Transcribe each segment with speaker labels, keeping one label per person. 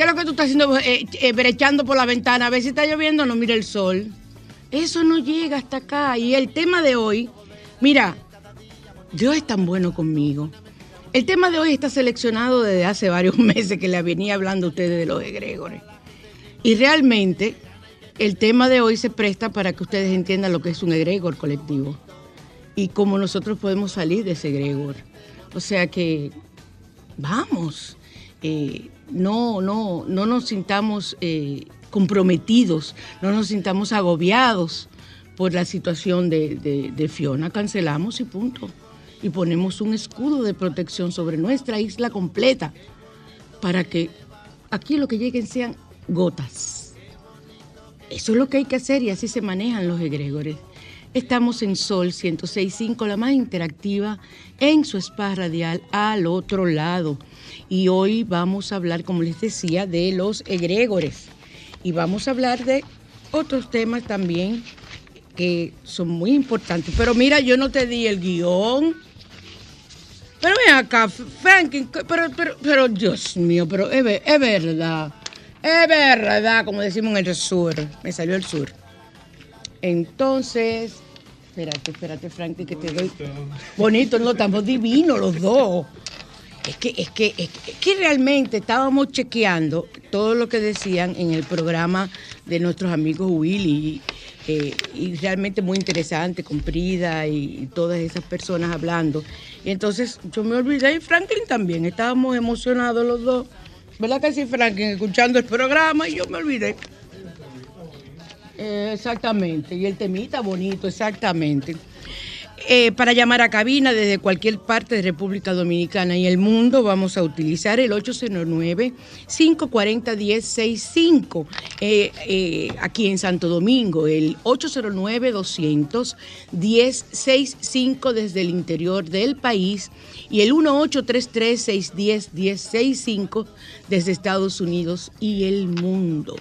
Speaker 1: ¿Qué es lo que tú estás haciendo? Eh, eh, brechando por la ventana, a ver si está lloviendo no mira el sol. Eso no llega hasta acá. Y el tema de hoy, mira, Dios es tan bueno conmigo. El tema de hoy está seleccionado desde hace varios meses que le venía hablando a ustedes de los egregores. Y realmente el tema de hoy se presta para que ustedes entiendan lo que es un egregor colectivo y cómo nosotros podemos salir de ese egregor. O sea que, vamos, eh, no, no, no nos sintamos eh, comprometidos, no nos sintamos agobiados por la situación de, Fiona. Cancelamos y punto. Y ponemos un escudo de protección sobre nuestra isla completa para que aquí lo que lleguen sean gotas. Eso es lo que hay que hacer y así se manejan los egregores. Estamos en Sol 106.5, la más interactiva, en su spa radial al otro lado y hoy vamos a hablar, como les decía, de los egregores y vamos a hablar de otros temas también que son muy importantes. Pero mira, yo no te di el guion. Pero ven acá, Franklin, pero, pero, pero Dios mío, pero es, es verdad, es verdad, como decimos en el sur, me salió el sur. Entonces, espérate, espérate, Franklin, que te doy. Bonito, no, estamos divinos los dos. Es que, es que, es que, realmente estábamos chequeando todo lo que decían en el programa de nuestros amigos Willy eh, y realmente muy interesante con Prida y, todas esas personas hablando. Y entonces yo me olvidé y Franklin también, estábamos emocionados los dos. ¿Verdad que sí, Franklin? Escuchando el programa y yo me olvidé. Eh, exactamente, y el temita bonito, exactamente. Eh, para llamar a cabina desde cualquier parte de República Dominicana y el mundo, vamos a utilizar el 809-540-1065 eh, eh, aquí en Santo Domingo, el 809-200-1065 desde el interior del país y el 1833-610-1065 desde Estados Unidos y el mundo.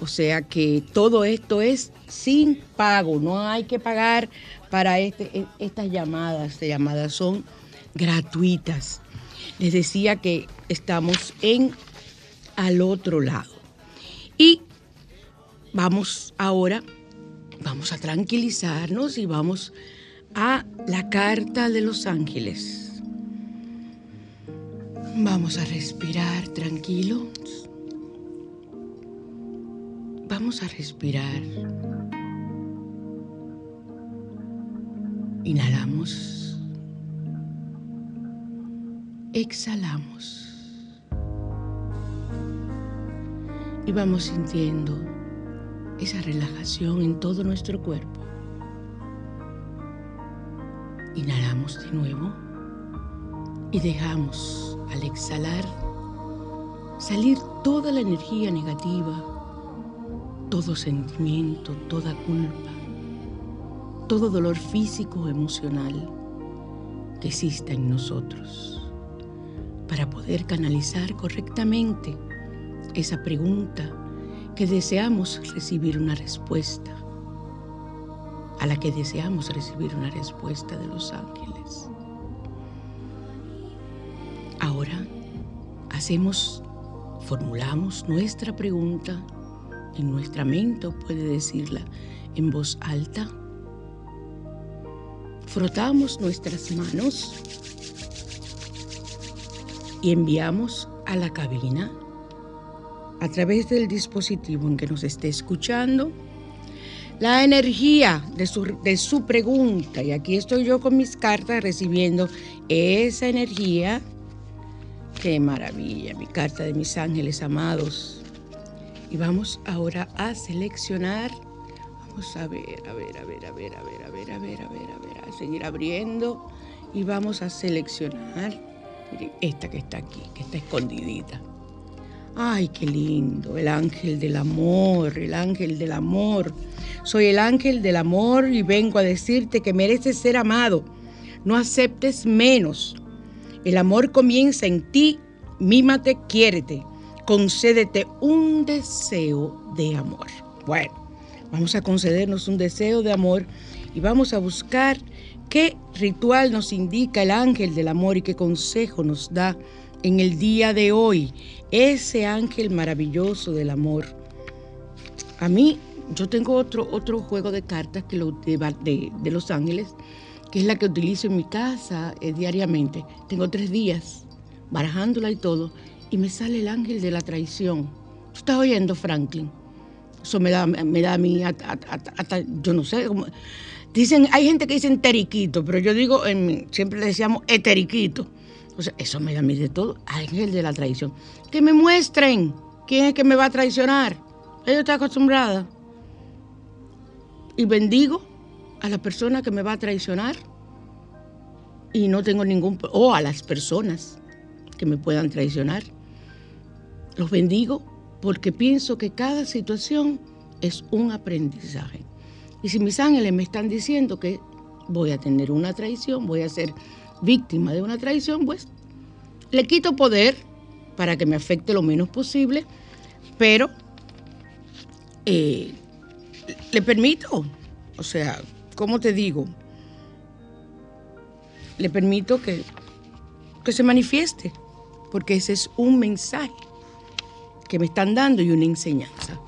Speaker 1: O sea que todo esto es sin pago, no hay que pagar para este, e, estas llamadas. Estas llamadas son gratuitas. Les decía que estamos en al otro lado. Y vamos ahora, vamos a tranquilizarnos y vamos a la carta de los ángeles. Vamos a respirar tranquilos. Vamos a respirar. Inhalamos. Exhalamos. Y vamos sintiendo esa relajación en todo nuestro cuerpo. Inhalamos de nuevo y dejamos al exhalar salir toda la energía negativa todo sentimiento, toda culpa, todo dolor físico o emocional que exista en nosotros, para poder canalizar correctamente esa pregunta que deseamos recibir una respuesta, a la que deseamos recibir una respuesta de los ángeles. Ahora hacemos, formulamos nuestra pregunta en nuestra mente puede decirla en voz alta. Frotamos nuestras manos y enviamos a la cabina a través del dispositivo en que nos esté escuchando la energía de su, de su pregunta. Y aquí estoy yo con mis cartas recibiendo esa energía. Qué maravilla, mi carta de mis ángeles amados y vamos ahora a seleccionar. Vamos a ver, a ver, a ver, a ver, a ver, a ver, a ver, a ver, a ver, a seguir abriendo. Y vamos a seleccionar esta que está aquí, que está escondidita. Ay, qué lindo, el ángel del amor, el ángel del amor. Soy el ángel del amor y vengo a decirte que mereces ser amado. No aceptes menos. El amor comienza en ti, mímate, quiérete concédete un deseo de amor. Bueno, vamos a concedernos un deseo de amor y vamos a buscar qué ritual nos indica el ángel del amor y qué consejo nos da en el día de hoy ese ángel maravilloso del amor. A mí, yo tengo otro, otro juego de cartas que lo, de, Los Ángeles, que es la que utilizo en mi casa eh, diariamente. Tengo tres días barajándola y todo, y me sale el ángel de la traición. ¿Tú estás oyendo, Franklin? Eso me da, me da a mí, hasta, yo no sé, dicen, hay gente que dice teriquito, pero yo digo, siempre le decíamos eteriquito. O sea, eso me da a mí de todo, ángel de la traición. Que me muestren quién es que me va a traicionar. Ella está acostumbrada. Y bendigo a la persona que me va a traicionar. Y no tengo ningún... O a las personas que me puedan traicionar. Los bendigo porque pienso que cada situación es un aprendizaje. Y si mis ángeles me están diciendo que voy a tener una traición, voy a ser víctima de una traición, pues le quito poder para que me afecte lo menos posible, pero eh, le permito, o sea, ¿cómo te digo? Le permito que, que se manifieste, porque ese es un mensaje que me están dando y una enseñanza.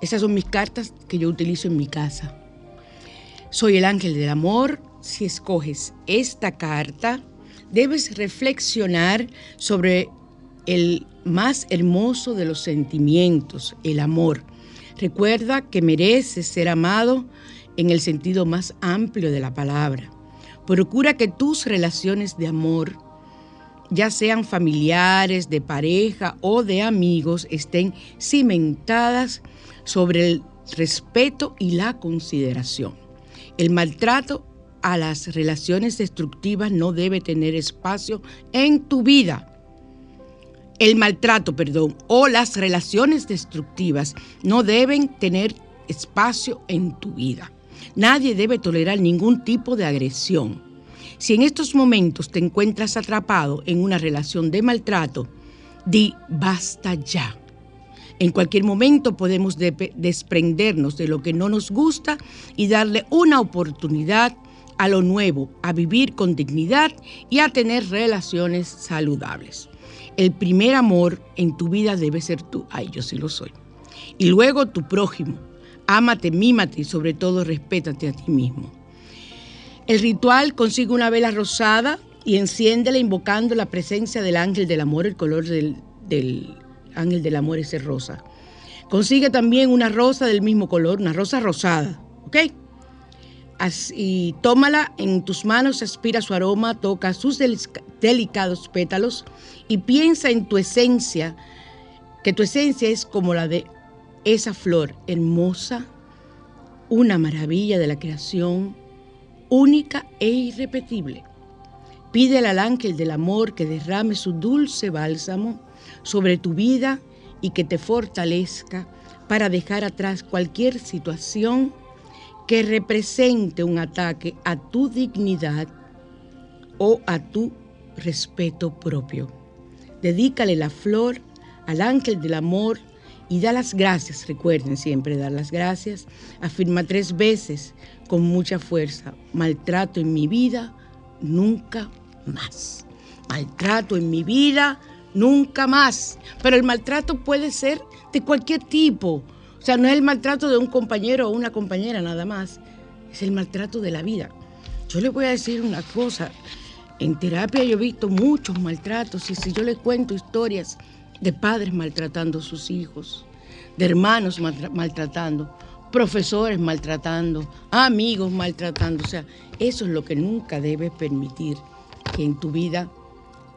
Speaker 1: Esas son mis cartas que yo utilizo en mi casa. Soy el ángel del amor. Si escoges esta carta, debes reflexionar sobre el más hermoso de los sentimientos, el amor. Recuerda que mereces ser amado en el sentido más amplio de la palabra. Procura que tus relaciones de amor ya sean familiares, de pareja o de amigos, estén cimentadas sobre el respeto y la consideración. El maltrato a las relaciones destructivas no debe tener espacio en tu vida. El maltrato, perdón, o las relaciones destructivas no deben tener espacio en tu vida. Nadie debe tolerar ningún tipo de agresión si en estos momentos te encuentras atrapado en una relación de maltrato, di basta ya. En cualquier momento podemos desprendernos de lo que no nos gusta y darle una oportunidad a lo nuevo, a vivir con dignidad y a tener relaciones saludables. El primer amor en tu vida debe ser tú. Ay, yo sí lo soy. Y luego tu prójimo. Ámate, mímate y sobre todo respétate a ti mismo. El ritual consigue una vela rosada y enciéndela invocando la presencia del ángel del amor, el color del, ángel del amor ese rosa. Consigue también una rosa del mismo color, una rosa rosada, ¿ok? Así, tómala en tus manos, aspira su aroma, toca sus delicados pétalos y piensa en tu esencia, que tu esencia es como la de esa flor hermosa, una maravilla de la creación, única e irrepetible. Pídele al ángel del amor que derrame su dulce bálsamo sobre tu vida y que te fortalezca para dejar atrás cualquier situación que represente un ataque a tu dignidad o a tu respeto propio. Dedícale la flor al ángel del amor y da las gracias. Recuerden siempre dar las gracias. Afirma tres veces con mucha fuerza. Maltrato en mi vida, nunca más. Maltrato en mi vida, nunca más. Pero el maltrato puede ser de cualquier tipo. O sea, no es el maltrato de un compañero o una compañera nada más. Es el maltrato de la vida. Yo les voy a decir una cosa. En terapia yo he visto muchos maltratos y si yo les cuento historias de padres maltratando a sus hijos, de hermanos maltratando, profesores maltratando, amigos maltratando, o sea, eso es lo que nunca debes permitir que en tu vida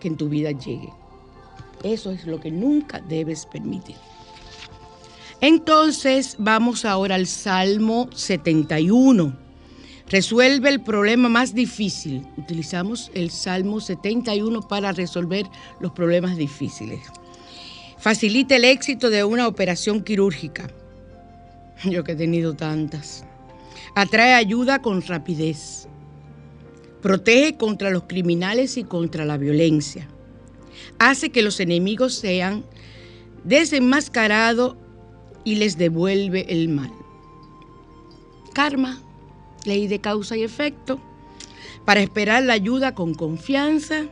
Speaker 1: que en tu vida llegue. Eso es lo que nunca debes permitir. Entonces vamos ahora al Salmo 71. Resuelve el problema más difícil. Utilizamos el Salmo 71 para resolver los problemas difíciles. Facilita el éxito de una operación quirúrgica. Yo que he tenido tantas. Atrae ayuda con rapidez. Protege contra los criminales y contra la violencia hace que los enemigos sean desenmascarados y les devuelve el mal. Karma, ley de causa y efecto, para esperar la ayuda con confianza,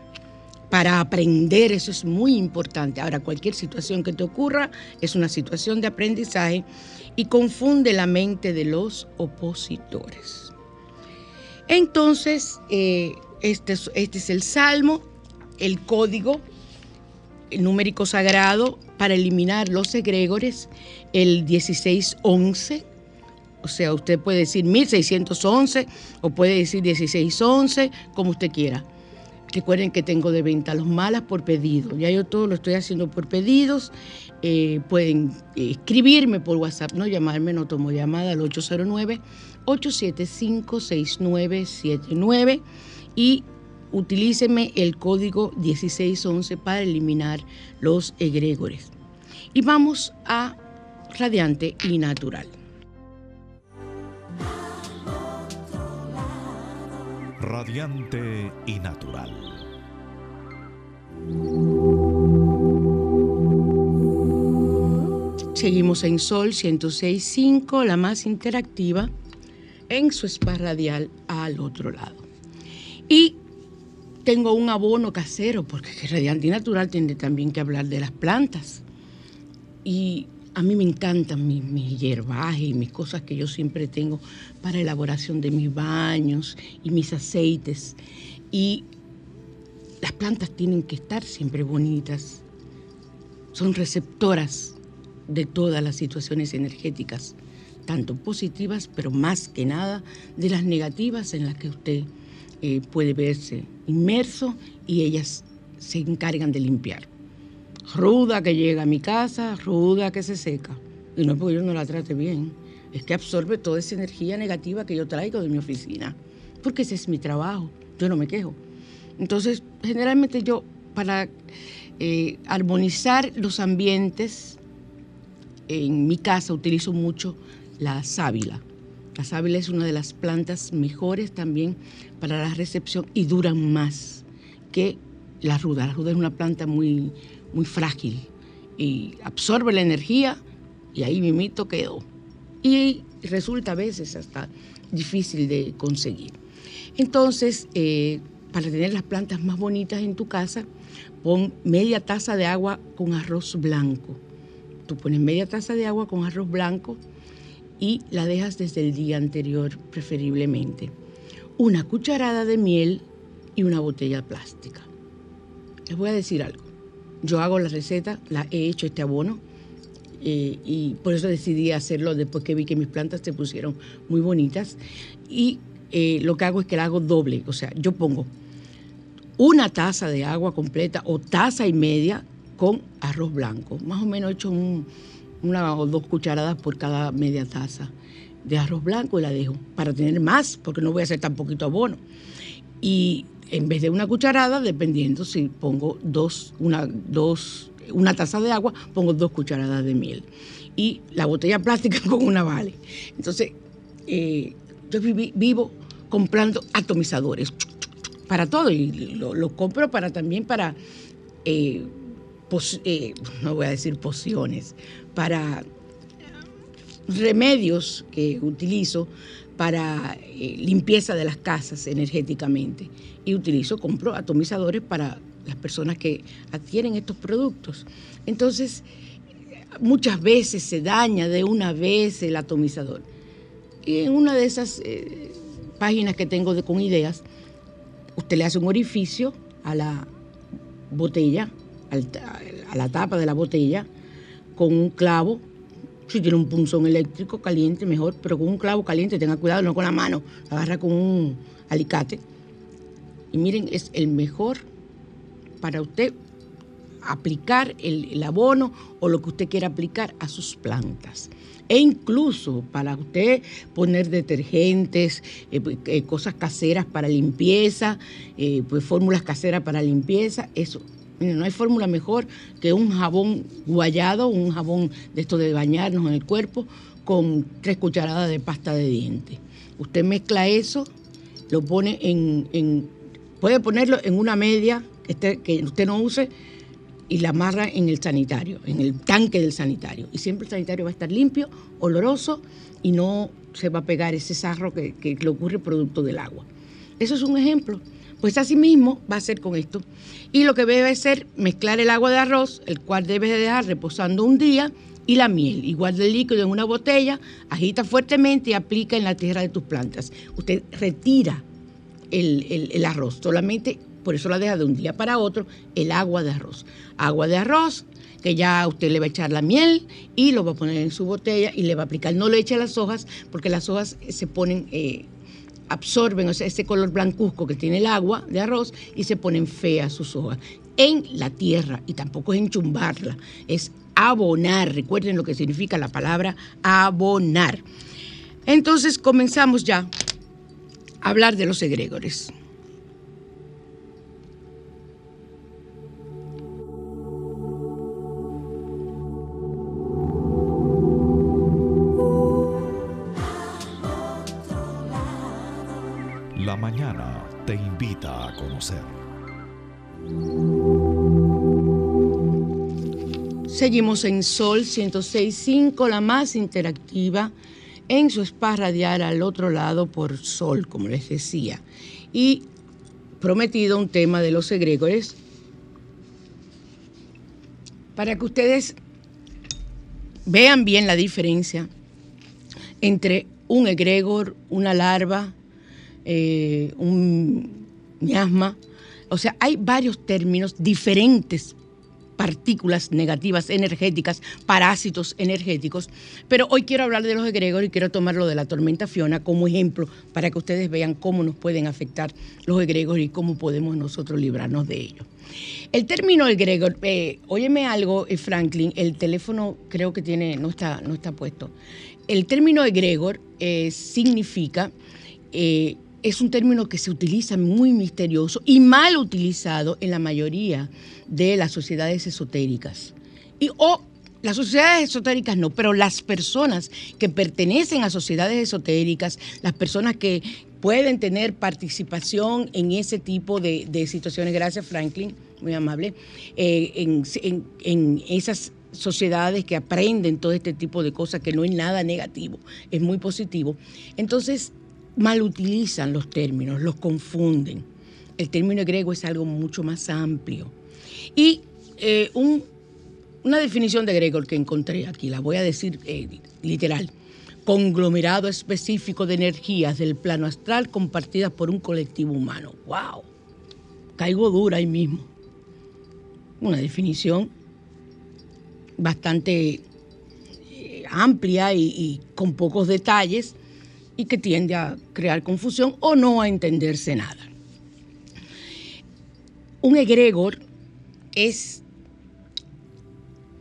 Speaker 1: para aprender, eso es muy importante. Ahora, cualquier situación que te ocurra es una situación de aprendizaje y confunde la mente de los opositores. Entonces, eh, este, este es el salmo, el código numérico sagrado para eliminar los egregores, el 1611. O sea, usted puede decir 1611 o puede decir 1611, como usted quiera. Recuerden que tengo de venta los malas por pedido. Ya yo todo lo estoy haciendo por pedidos. Eh, pueden eh, escribirme por WhatsApp, no llamarme, no tomo llamada al 809-875-6979 y utilíceme el código 1611 para eliminar los egregores. Y vamos a radiante y natural.
Speaker 2: Radiante y natural.
Speaker 1: Seguimos en Sol 106.5, la más interactiva, en su spa radial al otro lado. Y tengo un abono casero, porque Radiante Natural tiene también que hablar de las plantas. Y a mí me encantan mis, hierbajes y mis cosas que yo siempre tengo para elaboración de mis baños y mis aceites. Y las plantas tienen que estar siempre bonitas. Son receptoras de todas las situaciones energéticas, tanto positivas, pero más que nada de las negativas en las que usted eh, puede verse inmerso y ellas se encargan de limpiar. Ruda que llega a mi casa, ruda que se seca. Y no es porque yo no la trate bien, es que absorbe toda esa energía negativa que yo traigo de mi oficina, porque ese es mi trabajo, yo no me quejo. Entonces, generalmente yo, para eh, armonizar los ambientes, en mi casa utilizo mucho la sábila. La sábila es una de las plantas mejores también para la recepción y duran más que la ruda. La ruda es una planta muy, muy frágil y absorbe la energía y ahí mimito quedó. Y resulta a veces hasta difícil de conseguir. Entonces, eh, para tener las plantas más bonitas en tu casa, pon media taza de agua con arroz blanco. Tú pones media taza de agua con arroz blanco y la dejas desde el día anterior preferiblemente. Una cucharada de miel y una botella plástica. Les voy a decir algo. Yo hago la receta, la he hecho este abono eh, y por eso decidí hacerlo después que vi que mis plantas se pusieron muy bonitas. Y eh, lo que hago es que la hago doble, o sea, yo pongo una taza de agua completa o taza y media con arroz blanco, más o menos he hecho una o dos cucharadas por cada media taza de arroz blanco y la dejo para tener más, porque no voy a hacer tan poquito abono. Y en vez de una cucharada, dependiendo si pongo dos, una, dos una taza de agua, pongo dos cucharadas de miel. Y la botella plástica con una vale. Entonces, eh, yo vivo comprando atomizadores para todo y lo, compro para también para, eh, eh, no voy a decir pociones, para remedios que utilizo para limpieza de las casas energéticamente. Y utilizo, compro atomizadores para las personas que adquieren estos productos. Entonces, muchas veces se daña de una vez el atomizador. Y en una de esas eh, páginas que tengo de, con ideas, usted le hace un orificio a la botella, a la tapa de la botella, con un clavo. Si tiene un punzón eléctrico caliente, mejor, pero con un clavo caliente, tenga cuidado, no con la mano, agarra con un alicate. Y miren, es el mejor para usted aplicar el, abono o lo que usted quiera aplicar a sus plantas. E incluso para usted poner detergentes, eh, eh, cosas caseras para limpieza, eh, pues fórmulas caseras para limpieza, eso. No hay fórmula mejor que un jabón guayado, un jabón de esto de bañarnos en el cuerpo, con tres cucharadas de pasta de dientes. Usted mezcla eso, lo pone en puede ponerlo en una media que usted no use y la amarra en el sanitario, en el tanque del sanitario. Y siempre el sanitario va a estar limpio, oloroso y no se va a pegar ese sarro que, le ocurre producto del agua. Eso es un ejemplo. Pues así mismo va a ser con esto. Y lo que debe ser mezclar el agua de arroz, el cual debe de dejar reposando un día, y la miel, igual de líquido en una botella, agita fuertemente y aplica en la tierra de tus plantas. Usted retira el, el arroz, solamente por eso la deja de un día para otro, el agua de arroz. Agua de arroz, que ya usted le va a echar la miel y lo va a poner en su botella y le va a aplicar. No le eche las hojas porque las hojas se ponen, eh, absorben ese color blancuzco que tiene el agua de arroz y se ponen feas sus hojas. En la tierra, y tampoco es enchumbarla, es abonar. Recuerden lo que significa la palabra abonar. Entonces comenzamos ya a hablar de los egregores.
Speaker 2: Mañana te invita a conocer.
Speaker 1: Seguimos en Sol 106.5, la más interactiva, en su spa radial al otro lado por Sol, como les decía. Y prometido un tema de los egregores para que ustedes vean bien la diferencia entre un egregor, una larva, eh, un miasma. O sea, hay varios términos diferentes partículas negativas energéticas, parásitos energéticos, pero hoy quiero hablar de los egregores y quiero tomarlo de la tormenta Fiona como ejemplo para que ustedes vean cómo nos pueden afectar los egregores y cómo podemos nosotros librarnos de ellos. El término egregor, eh, óyeme algo, eh, Franklin, el teléfono creo que tiene, no está, no está puesto. El término egregor eh, significa es un término que se utiliza muy misterioso y mal utilizado en la mayoría de las sociedades esotéricas. Y, o las sociedades esotéricas no, pero las personas que pertenecen a sociedades esotéricas, las personas que pueden tener participación en ese tipo de, situaciones, gracias Franklin, muy amable, eh, en, esas sociedades que aprenden todo este tipo de cosas, que no es nada negativo, es muy positivo. Entonces, malutilizan los términos, los confunden. El término griego es algo mucho más amplio. Y eh, una definición de Gregor que encontré aquí, la voy a decir eh, literal. Conglomerado específico de energías del plano astral compartidas por un colectivo humano. ¡Wow! Caigo dura ahí mismo. Una definición bastante eh, amplia y, con pocos detalles y que tiende a crear confusión o no a entenderse nada. Un egregor es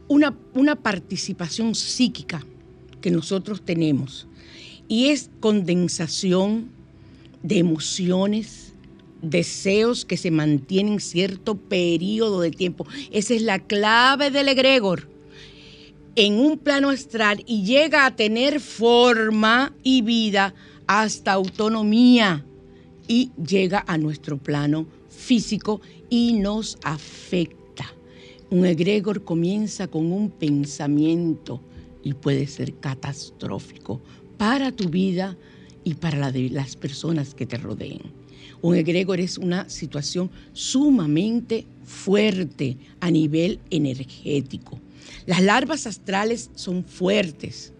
Speaker 1: una, una participación psíquica que nosotros tenemos y es condensación de emociones, deseos que se mantienen cierto periodo de tiempo. Esa es la clave del egregor en un plano astral y llega a tener forma y vida hasta autonomía y llega a nuestro plano físico y nos afecta. Un egregor comienza con un pensamiento y puede ser catastrófico para tu vida y para de las personas que te rodeen. Un egregor es una situación sumamente fuerte a nivel energético las larvas astrales son fuertes,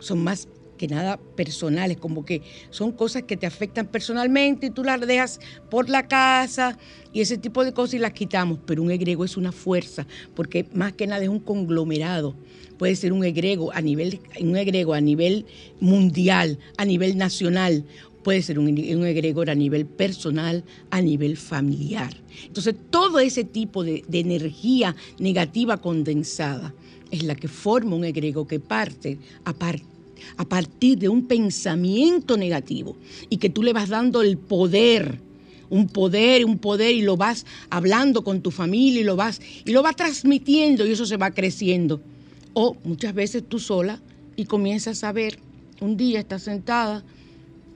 Speaker 1: son más que nada personales, como que son cosas que te afectan personalmente y tú las dejas por la casa y ese tipo de cosas y las quitamos. Pero un egrego es una fuerza, porque más que nada es un conglomerado. Puede ser un egrego a nivel, un a nivel mundial, a nivel nacional, puede ser un, un, egregor a nivel personal, a nivel familiar. Entonces, todo ese tipo de, energía negativa condensada es la que forma un egrego que parte a, a partir de un pensamiento negativo y que tú le vas dando el poder un poder, un poder y lo vas hablando con tu familia y lo vas y lo vas transmitiendo y eso se va creciendo. O muchas veces tú sola y comienzas a ver, un día estás sentada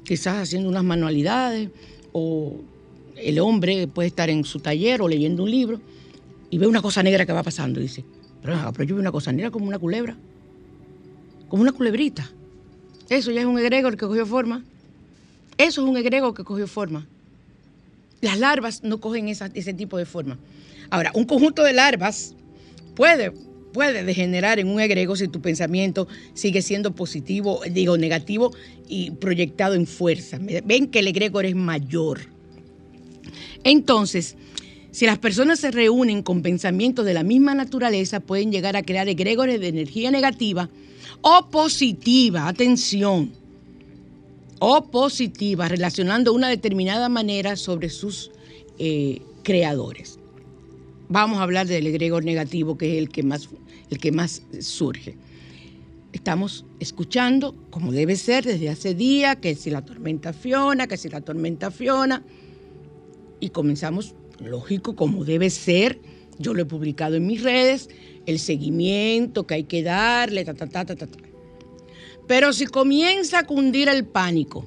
Speaker 1: quizás haciendo unas manualidades, o el hombre puede estar en su taller o leyendo un libro y ve una cosa negra que va pasando. Y dice, pero, pero yo veo una cosa negra como una culebra, como una culebrita. Eso ya es un egregor que cogió forma. Eso es un egregor que cogió forma. Las larvas no cogen ese tipo de forma. Ahora, un conjunto de larvas puede puede degenerar en un egrego si tu pensamiento sigue siendo positivo, digo negativo y proyectado en fuerza. Ven que el egregor es mayor. Entonces, si las personas se reúnen con pensamientos de la misma naturaleza, pueden llegar a crear egregores de energía negativa o positiva, atención, o positiva, relacionando una determinada manera sobre sus eh, creadores. Vamos a hablar del egregor negativo, que es el que más el que más surge. Estamos escuchando, como debe ser desde hace días, que si la tormenta Fiona, que si la tormenta Fiona, y comenzamos, lógico, como debe ser, yo lo he publicado en mis redes, el seguimiento que hay que darle, ta, ta, ta, ta, ta. Pero si comienza a cundir el pánico,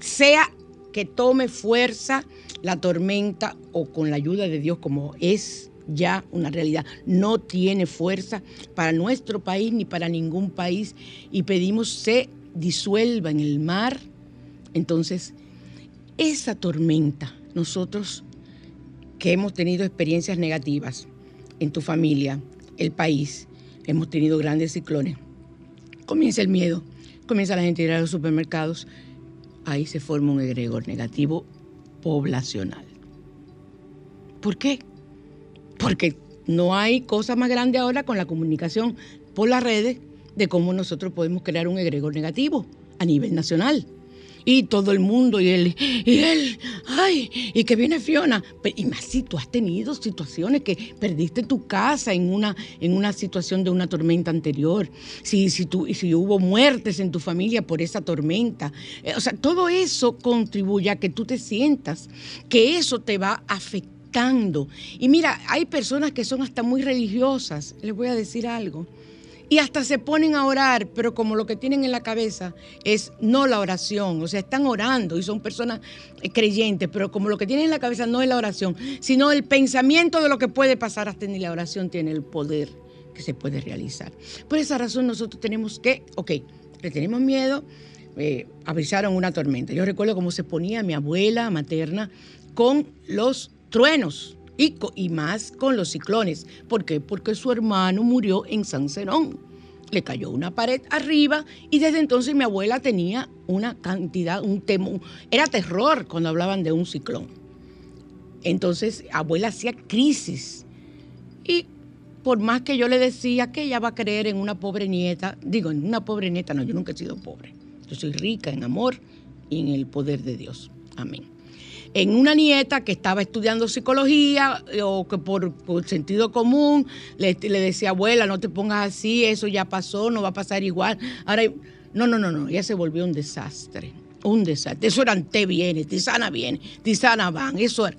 Speaker 1: sea que tome fuerza la tormenta o con la ayuda de Dios como es ya una realidad. No tiene fuerza para nuestro país ni para ningún país y pedimos se disuelva en el mar. Entonces, esa tormenta, nosotros que hemos tenido experiencias negativas en tu familia, el país, hemos tenido grandes ciclones, comienza el miedo, comienza la gente a ir a los supermercados, ahí se forma un egregor negativo poblacional. ¿Por qué? porque no hay cosa más grande ahora con la comunicación por las redes de cómo nosotros podemos crear un egregor negativo a nivel nacional. Y todo el mundo, y él, y él, ay, y que viene Fiona. Y más si tú has tenido situaciones que perdiste tu casa en una, en una situación de una tormenta anterior, si, si, tú, si hubo muertes en tu familia por esa tormenta. Eh, o sea, todo eso contribuye a que tú te sientas que eso te va a afectar y mira, hay personas que son hasta muy religiosas, les voy a decir algo. Y hasta se ponen a orar, pero como lo que tienen en la cabeza es no la oración, o sea, están orando y son personas eh, creyentes, pero como lo que tienen en la cabeza no es la oración, sino el pensamiento de lo que puede pasar, hasta ni la oración tiene el poder que se puede realizar. Por esa razón nosotros tenemos que, ok, le tenemos miedo, eh, avisaron una tormenta. Yo recuerdo cómo se ponía mi abuela materna con los truenos y, y más con los ciclones. ¿Por qué? Porque su hermano murió en San Zenón. Le cayó una pared arriba y desde entonces mi abuela tenía una cantidad, un temor, era terror cuando hablaban de un ciclón. Entonces, abuela hacía crisis. Y por más que yo le decía que ella va a creer en una pobre nieta, digo, en una pobre nieta, no, yo nunca he sido pobre. Yo soy rica en amor y en el poder de Dios. Amén. En una nieta que estaba estudiando psicología eh, o que por, sentido común le, decía, abuela, no te pongas así, eso ya pasó, no va a pasar igual. Ahora, no, no, no, no, ella se volvió un desastre, un desastre. Eso eran té viene, tisana viene, tisana van, eso era.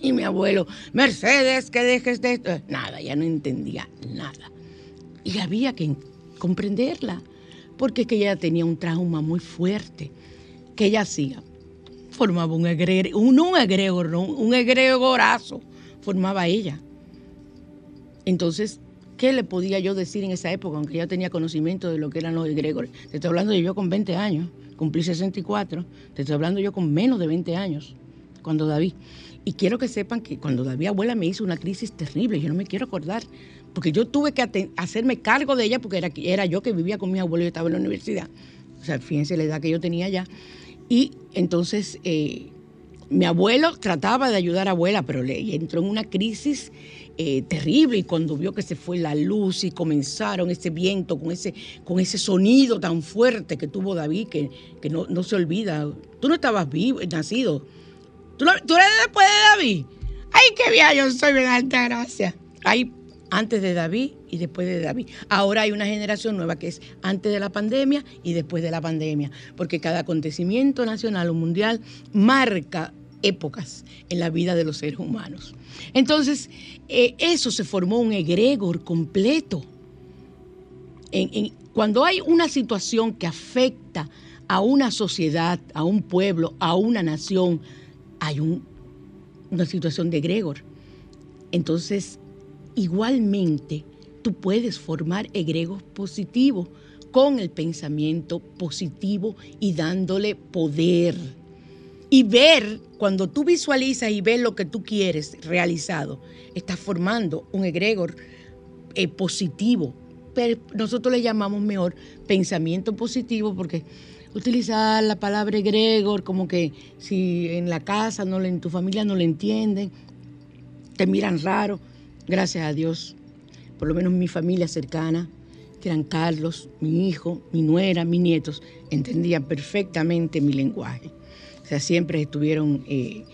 Speaker 1: Y mi abuelo, Mercedes, que dejes de esto. Nada, ya no entendía nada. Y había que comprenderla, porque es que ella tenía un trauma muy fuerte. que ella hacía? Formaba un egregor, un, egregor, no, un egregorazo, formaba ella. Entonces, ¿qué le podía yo decir en esa época, aunque ya tenía conocimiento de lo que eran los egregores? Te estoy hablando de yo con 20 años, cumplí 64, te estoy hablando yo con menos de 20 años, cuando David. Y quiero que sepan que cuando David abuela me hizo una crisis terrible, yo no me quiero acordar, porque yo tuve que hacerme cargo de ella porque era, era yo que vivía con mi abuelo y estaba en la universidad. O sea, fíjense la edad que yo tenía ya. Y entonces eh, mi abuelo trataba de ayudar a abuela, pero le entró en una crisis eh, terrible y cuando vio que se fue la luz y comenzaron ese viento con ese, con ese sonido tan fuerte que tuvo David, que, que no, no se olvida. Tú no estabas vivo, nacido. ¿Tú, tú eres después de David. Ay, qué bien, yo soy bien alta gracia. Hay antes de David y después de David. Ahora hay una generación nueva que es antes de la pandemia y después de la pandemia, porque cada acontecimiento nacional o mundial marca épocas en la vida de los seres humanos. Entonces, eh, eso se formó un egregor completo. Cuando hay una situación que afecta a una sociedad, a un pueblo, a una nación, hay un- una situación de egregor. Entonces, igualmente, tú puedes formar egregos positivos con el pensamiento positivo y dándole poder. Y ver, cuando tú visualizas y ves lo que tú quieres realizado, estás formando un egregor eh, positivo. Pero nosotros le llamamos mejor pensamiento positivo porque utilizar la palabra egregor como que si en la casa, no en tu familia no le entienden, te miran raro. Gracias a Dios, por lo menos mi familia cercana, que eran Carlos, mi hijo, mi nuera, mis nietos, entendían perfectamente mi lenguaje. O sea, siempre estuvieron, eh,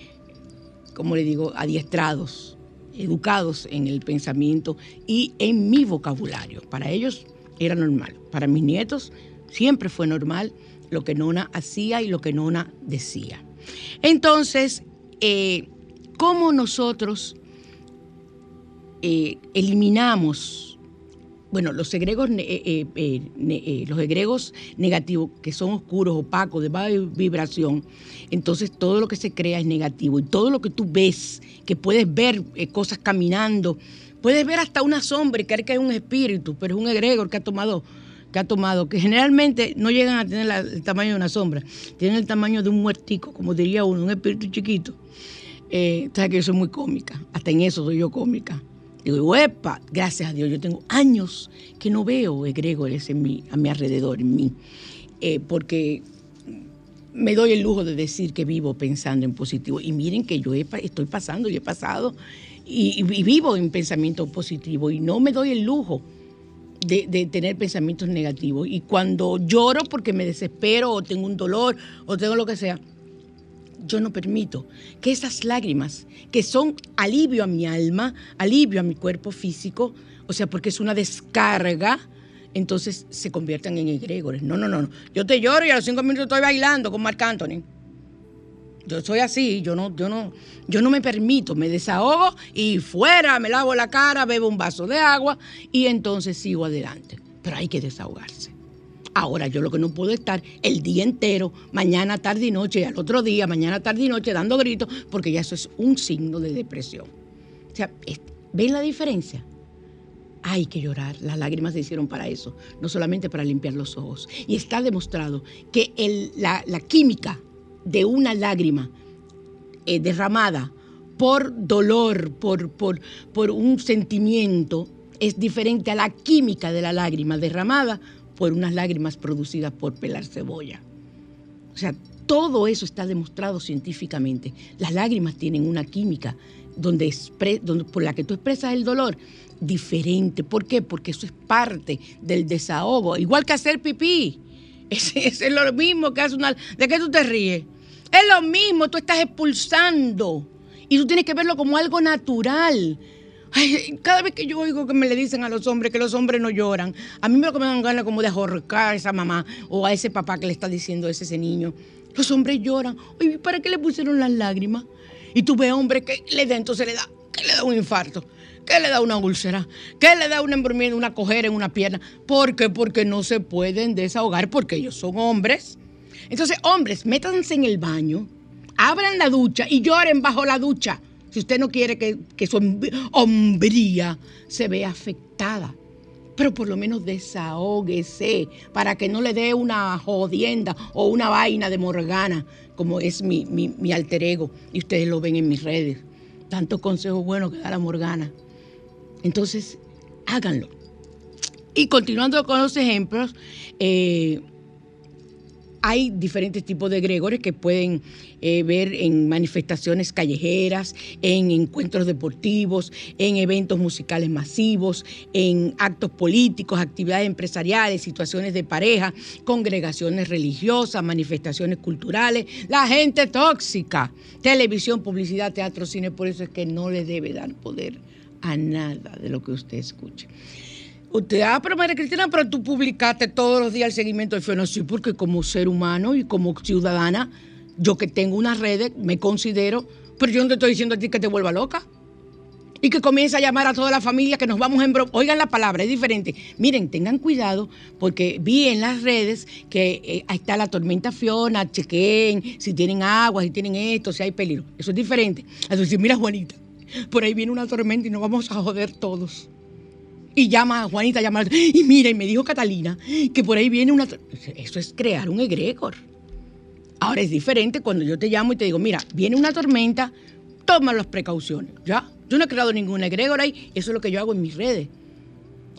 Speaker 1: como le digo, adiestrados, educados en el pensamiento y en mi vocabulario. Para ellos era normal. Para mis nietos siempre fue normal lo que Nona hacía y lo que Nona decía. Entonces, eh, ¿cómo nosotros eh, eliminamos, bueno, los egregos, eh, eh, eh, eh, los egregos negativos que son oscuros, opacos, de baja vibración, entonces todo lo que se crea es negativo y todo lo que tú ves, que puedes ver eh, cosas caminando, puedes ver hasta una sombra y creer que es un espíritu, pero es un egregor que ha tomado que ha tomado, que generalmente no llegan a tener el tamaño de una sombra, tienen el tamaño de un muertico, como diría uno, un espíritu chiquito. Eh, sabes que yo soy muy cómica, hasta en eso soy yo cómica. Digo, epa, gracias a Dios, yo tengo años que no veo egregores en mi, a mi alrededor, en mí, Eh, porque me doy el lujo de decir que vivo pensando en positivo. Y miren que yo he estoy pasando y he pasado y, vivo en pensamiento positivo y no me doy el lujo de tener pensamientos negativos. Y cuando lloro porque me desespero o tengo un dolor o tengo lo que sea, yo no permito que esas lágrimas, que son alivio a mi alma, alivio a mi cuerpo físico, o sea, porque es una descarga, entonces se conviertan en egregores. No, no, no, no. Yo te lloro y a los cinco minutos estoy bailando con Marc Anthony. Yo soy así, yo no, yo no, yo no me permito, me desahogo y fuera, me lavo la cara, bebo un vaso de agua y entonces sigo adelante. Pero hay que desahogarse. Ahora yo lo que no puedo estar el día entero, mañana, tarde y noche, y al otro día, mañana, tarde y noche, dando gritos, porque ya eso es un signo de depresión. O sea, ¿ven la diferencia? Hay que llorar. Las lágrimas se hicieron para eso, no solamente para limpiar los ojos. Y está demostrado que la, química de una lágrima eh, derramada por dolor, por, por un sentimiento, es diferente a la química de la lágrima derramada por unas lágrimas producidas por pelar cebolla. O sea, todo eso está demostrado científicamente. Las lágrimas tienen una química donde donde- por la que tú expresas el dolor diferente. ¿Por qué? Porque eso es parte del desahogo. Igual que hacer pipí. Es, es lo mismo que hace una... ¿De qué tú te ríes? Es lo mismo, tú estás expulsando. Y tú tienes que verlo como algo natural. Cada vez que yo oigo que me le dicen a los hombres que los hombres no lloran, a mí me dan ganas como de ahorcar a esa mamá o a ese papá que le está diciendo ese niño. Los hombres lloran. Oye, ¿para qué le pusieron las lágrimas? Y tú ves hombre que le da, entonces le da, que le da un infarto, que le da una úlcera, que le da una embromida, una cojera en una pierna. ¿Por qué? Porque no se pueden desahogar porque ellos son hombres. Entonces, hombres, métanse en el baño, abran la ducha y lloren bajo la ducha. Si usted no quiere que, que su hom- hombría se vea afectada. Pero por lo menos desahóguese para que no le dé una jodienda o una vaina de Morgana, como es mi, mi, mi alter ego. Y ustedes lo ven en mis redes. Tantos consejos buenos que da la Morgana. Entonces, háganlo. Y continuando con los ejemplos, eh, hay diferentes tipos de egregores que pueden eh, ver en manifestaciones callejeras, en encuentros deportivos, en eventos musicales masivos, en actos políticos, actividades empresariales, situaciones de pareja, congregaciones religiosas, manifestaciones culturales, la gente tóxica, televisión, publicidad, teatro, cine. Por eso es que no le debe dar poder a nada de lo que usted escuche. Usted, ah, pero María Cristina, pero tú publicaste todos los días el seguimiento del fenómeno. Sí, porque como ser humano y como ciudadana, yo que tengo unas redes, me considero, pero yo no te estoy diciendo a ti que te vuelva loca. Y que comience a llamar a toda la familia que nos vamos en bro- Oigan la palabra, es diferente. Miren, tengan cuidado porque vi en las redes que eh, ahí está la tormenta Fiona, chequeen si tienen agua, si tienen esto, si hay peligro. Eso es diferente. Es decir, mira Juanita, por ahí viene una tormenta y nos vamos a joder todos. Y llama a Juanita, llama a y mira, y me dijo Catalina que por ahí viene una... Eso es crear un egregor. Ahora es diferente cuando yo te llamo y te digo, mira, viene una tormenta, toma las precauciones, ¿ya? Yo no he creado ningún egregor ahí, eso es lo que yo hago en mis redes.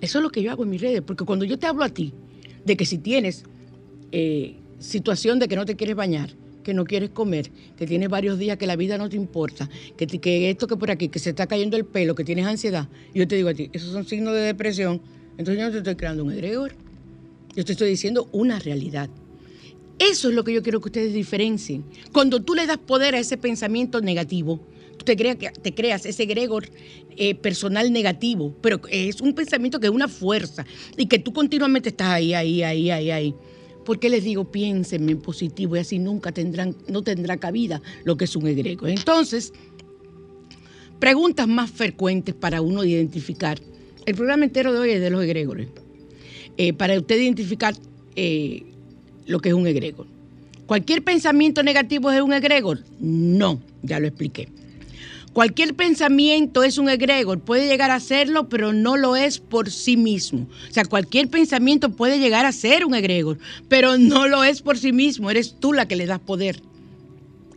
Speaker 1: Eso es lo que yo hago en mis redes, porque cuando yo te hablo a ti de que si tienes eh, situación de que no te quieres bañar, que no quieres comer, que tienes varios días que la vida no te importa, que, esto que por aquí, que se está cayendo el pelo, que tienes ansiedad, yo te digo a ti, esos son signos de depresión, entonces yo no te estoy creando un egregor, yo te estoy diciendo una realidad. Eso es lo que yo quiero que ustedes diferencien. Cuando tú le das poder a ese pensamiento negativo, tú te, creas, te creas ese egregor eh, personal negativo, pero es un pensamiento que es una fuerza y que tú continuamente estás ahí, ahí, ahí, ahí, ahí. ¿Por qué les digo piénsenme en positivo y así nunca tendrán, no tendrá cabida lo que es un egregor? Entonces, preguntas más frecuentes para uno identificar. El programa entero de hoy es de los egregores. Eh, para usted identificar eh, lo que es un egregor. ¿Cualquier pensamiento negativo es un egregor? No, ya lo expliqué. Cualquier pensamiento es un egregor, puede llegar a serlo, pero no lo es por sí mismo. O sea, cualquier pensamiento puede llegar a ser un egregor, pero no lo es por sí mismo. Eres tú la que le das poder.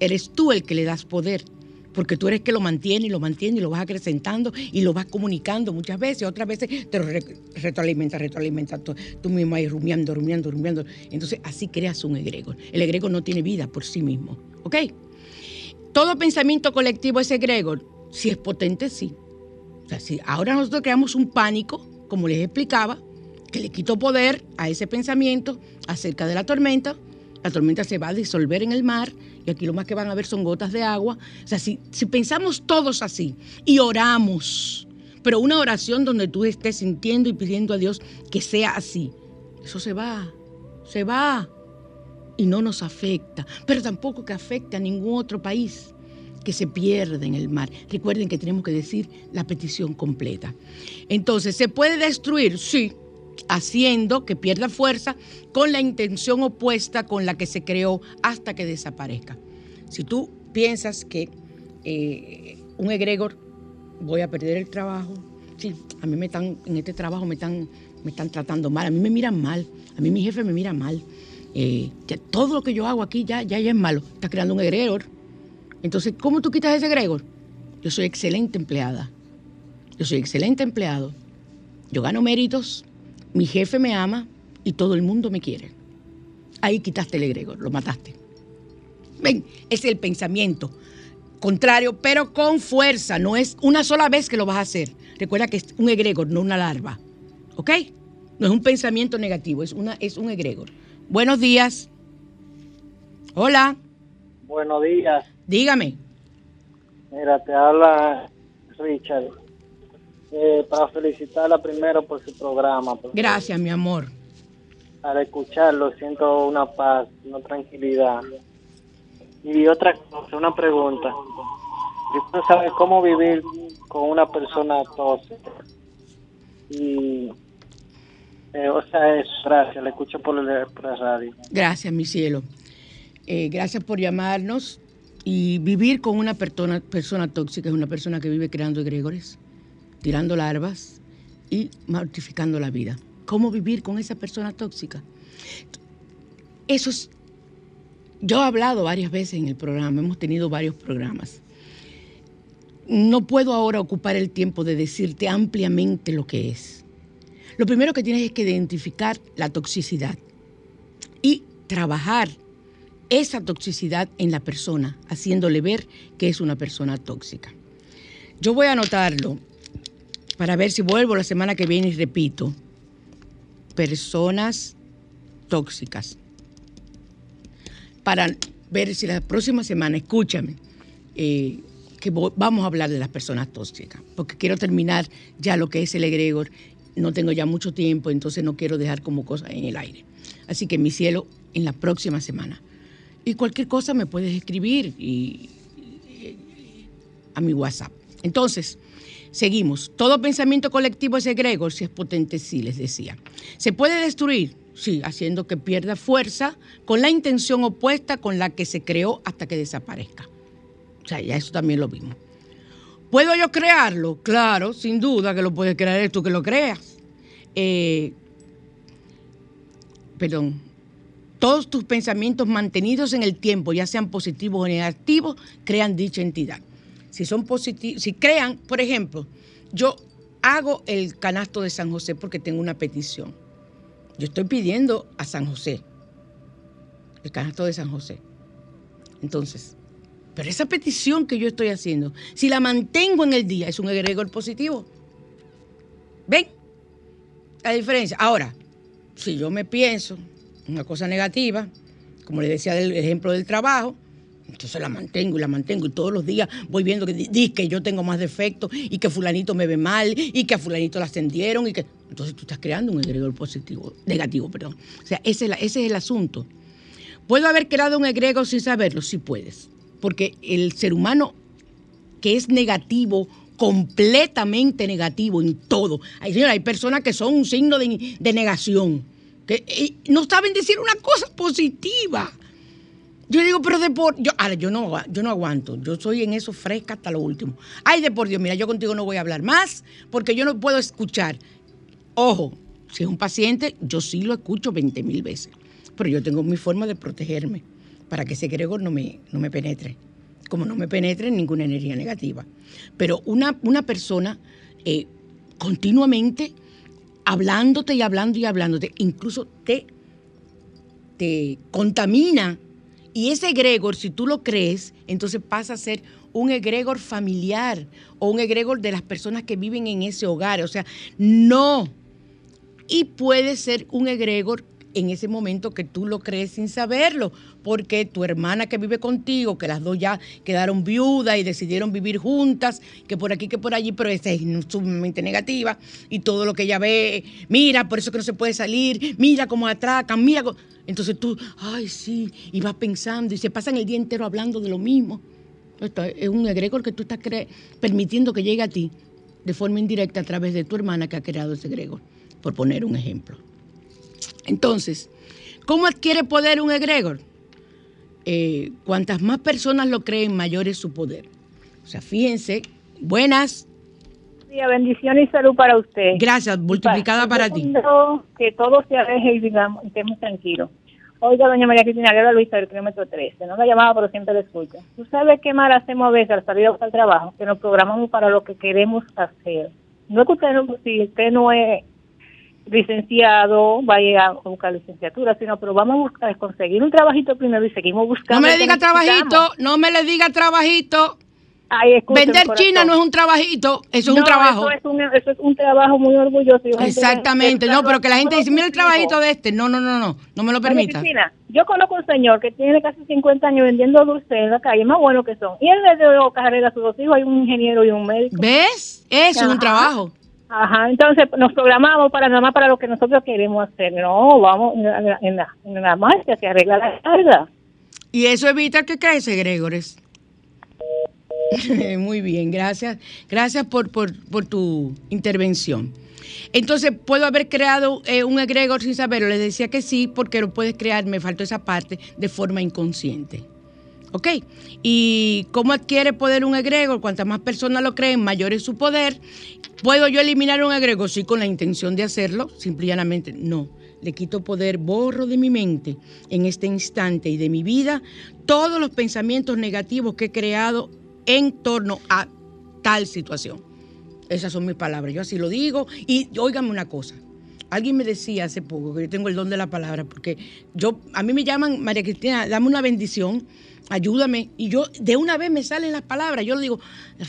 Speaker 1: Eres tú el que le das poder. Porque tú eres que lo mantiene y lo mantiene y lo vas acrecentando y lo vas comunicando muchas veces. Otras veces te re- retroalimenta, retroalimenta tú, tú mismo ahí rumiando, rumiando, rumiando. Entonces así creas un egregor. El egregor no tiene vida por sí mismo. ¿Ok? Todo pensamiento colectivo es egregor. Si es potente, sí. O sea, si ahora nosotros creamos un pánico, como les explicaba, que le quitó poder a ese pensamiento acerca de la tormenta, la tormenta se va a disolver en el mar y aquí lo más que van a ver son gotas de agua. O sea, si, si pensamos todos así y oramos, pero una oración donde tú estés sintiendo y pidiendo a Dios que sea así, eso se va, se va y no nos afecta, pero tampoco que afecte a ningún otro país que se pierde en el mar. Recuerden que tenemos que decir la petición completa. Entonces, ¿se puede destruir? Sí, haciendo que pierda fuerza con la intención opuesta con la que se creó hasta que desaparezca. Si tú piensas que eh, un egregor, voy a perder el trabajo, sí, a mí me están, en este trabajo me están, me están tratando mal, a mí me miran mal, a mí mi jefe me mira mal. Eh, todo lo que yo hago aquí ya, ya, ya es malo. Está creando un egregor. Entonces, ¿cómo tú quitas ese egregor? Yo soy excelente empleada. Yo soy excelente empleado. Yo gano méritos, mi jefe me ama y todo el mundo me quiere. Ahí quitaste el egregor, lo mataste. Ven, es el pensamiento contrario, pero con fuerza. No es una sola vez que lo vas a hacer. Recuerda que es un egregor, no una larva. ¿Ok? No es un pensamiento negativo, es, una, es un egregor. Buenos días. Hola.
Speaker 3: Buenos días.
Speaker 1: Dígame.
Speaker 3: Mira, te habla Richard. Eh, para felicitarla primero por su programa.
Speaker 1: Gracias, mi amor.
Speaker 3: Al escucharlo siento una paz, una tranquilidad. Y otra cosa, una pregunta. ¿Usted sabe cómo vivir con una persona tóxica? Y, eh, o sea, es gracias, le escucho por, la radio.
Speaker 1: Gracias, mi cielo. Eh, gracias por llamarnos. Y vivir con una persona, persona tóxica es una persona que vive creando egregores, tirando larvas y mortificando la vida. ¿Cómo vivir con esa persona tóxica? Eso es yo he hablado varias veces en el programa, hemos tenido varios programas. No puedo ahora ocupar el tiempo de decirte ampliamente lo que es. Lo primero que tienes es que identificar la toxicidad y trabajar esa toxicidad en la persona, haciéndole ver que es una persona tóxica. Yo voy a anotarlo para ver si vuelvo la semana que viene y repito. Personas tóxicas para ver si la próxima semana, escúchame, eh, que vamos a hablar de las personas tóxicas, porque quiero terminar ya lo que es el egregor. No tengo ya mucho tiempo, entonces no quiero dejar como cosas en el aire. Así que mi cielo, en la próxima semana. Y cualquier cosa me puedes escribir y, a mi WhatsApp. Entonces, seguimos. Todo pensamiento colectivo es egregor, si es potente, sí, les decía. ¿Se puede destruir? Sí, haciendo que pierda fuerza con la intención opuesta con la que se creó hasta que desaparezca. O sea, ya eso también lo vimos. ¿Puedo yo crearlo? Claro, sin duda que lo puedes crear tú que lo creas. Eh, perdón. Todos tus pensamientos mantenidos en el tiempo, ya sean positivos o negativos, crean dicha entidad. Si son positivos, si crean, por ejemplo, yo hago el canasto de San José porque tengo una petición yo estoy pidiendo a San José, el canasto de San José. Entonces, pero esa petición que yo estoy haciendo, si la mantengo en el día, es un egregor positivo. ¿Ven? La diferencia. Ahora, si yo me pienso una cosa negativa, como le decía del ejemplo del trabajo, entonces la mantengo y la mantengo y todos los días voy viendo que dice que yo tengo más defectos y que fulanito me ve mal y que a fulanito la ascendieron y que... Entonces tú estás creando un egregor positivo, negativo, perdón. O sea, ese, ese es el asunto. ¿Puedo haber creado un egregor sin saberlo? Sí puedes. Porque el ser humano que es negativo, completamente negativo en todo. Hay, señora, hay personas que son un signo de, negación, que no saben decir una cosa positiva. Yo digo, pero de por yo, ahora, yo no, yo no aguanto. Yo soy en eso fresca hasta lo último. Ay, de por Dios, mira, yo contigo no voy a hablar más porque yo no puedo escuchar. Ojo, si es un paciente, yo sí lo escucho 20 mil veces. Pero yo tengo mi forma de protegerme para que ese gregor no me, no me penetre. Como no me penetre ninguna energía negativa. Pero una, una persona eh, continuamente hablándote y hablando y hablándote, incluso te, te contamina y ese egregor, si tú lo crees, entonces pasa a ser un egregor familiar o un egregor de las personas que viven en ese hogar. O sea, no. Y puede ser un egregor en ese momento que tú lo crees sin saberlo, porque tu hermana que vive contigo, que las dos ya quedaron viudas y decidieron vivir juntas, que por aquí, que por allí, pero esa es sumamente negativa, y todo lo que ella ve, mira, por eso que no se puede salir, mira cómo atracan, mira cómo... Entonces tú, ay, sí, y vas pensando y se pasan el día entero hablando de lo mismo. Esto es un egregor que tú estás permitiendo que llegue a ti de forma indirecta a través de tu hermana que ha creado ese egregor, por poner un ejemplo. Entonces, ¿cómo adquiere poder un egregor? Eh, cuantas más personas lo creen, mayor es su poder. O sea, fíjense, buenas.
Speaker 4: bendición y salud para usted.
Speaker 1: Gracias, multiplicada para ti.
Speaker 4: Que todo se aleje y digamos, estemos tranquilos. Oiga, doña María Cristina, le habla Luisa del kilómetro 13. No la llamaba, pero siempre la escucha. ¿Tú sabes qué mal hacemos a veces al salir al trabajo? Que nos programamos para lo que queremos hacer. No es que usted no, si usted no es licenciado, vaya a buscar licenciatura, sino, pero vamos a buscar, conseguir un trabajito primero y seguimos buscando.
Speaker 1: No me le diga trabajito, no me le diga trabajito.
Speaker 4: Ay, escúcheme,
Speaker 1: Vender. China no es un trabajito, eso es un trabajo.
Speaker 4: Eso es un, eso es un trabajo muy orgulloso.
Speaker 1: Exactamente, no, pero que la gente dice, mira el trabajito de este. No, no, no, no, no me lo permita.
Speaker 4: Cristina, yo conozco un señor que tiene casi 50 años vendiendo dulces en la calle, más bueno que son. Y él le dio carrera a sus dos hijos, hay un ingeniero y un médico.
Speaker 1: ¿Ves? Eso es un trabajo.
Speaker 4: Ajá, entonces nos programamos para nada más para lo que nosotros queremos hacer. No, vamos en la, en la, marcha, se arregla la carga.
Speaker 1: Y eso evita que crece, Gregores. Muy bien, gracias. Gracias por, por, por tu intervención. Entonces, ¿puedo haber creado eh, un egregor sin saberlo? Les decía que sí, porque lo puedes crear, me faltó esa parte, de forma inconsciente. ¿Ok? ¿Y cómo adquiere poder un egregor? Cuantas más personas lo creen, mayor es su poder. ¿Puedo yo eliminar un egregor? Sí, con la intención de hacerlo. Simple y llanamente, no. Le quito poder, borro de mi mente en este instante y de mi vida todos los pensamientos negativos que he creado en torno a tal situación. Esas son mis palabras. Yo así lo digo. Y óigame una cosa. Alguien me decía hace poco que yo tengo el don de la palabra, porque yo, a mí me llaman, María Cristina, dame una bendición, ayúdame. Y yo de una vez me salen las palabras. Yo lo digo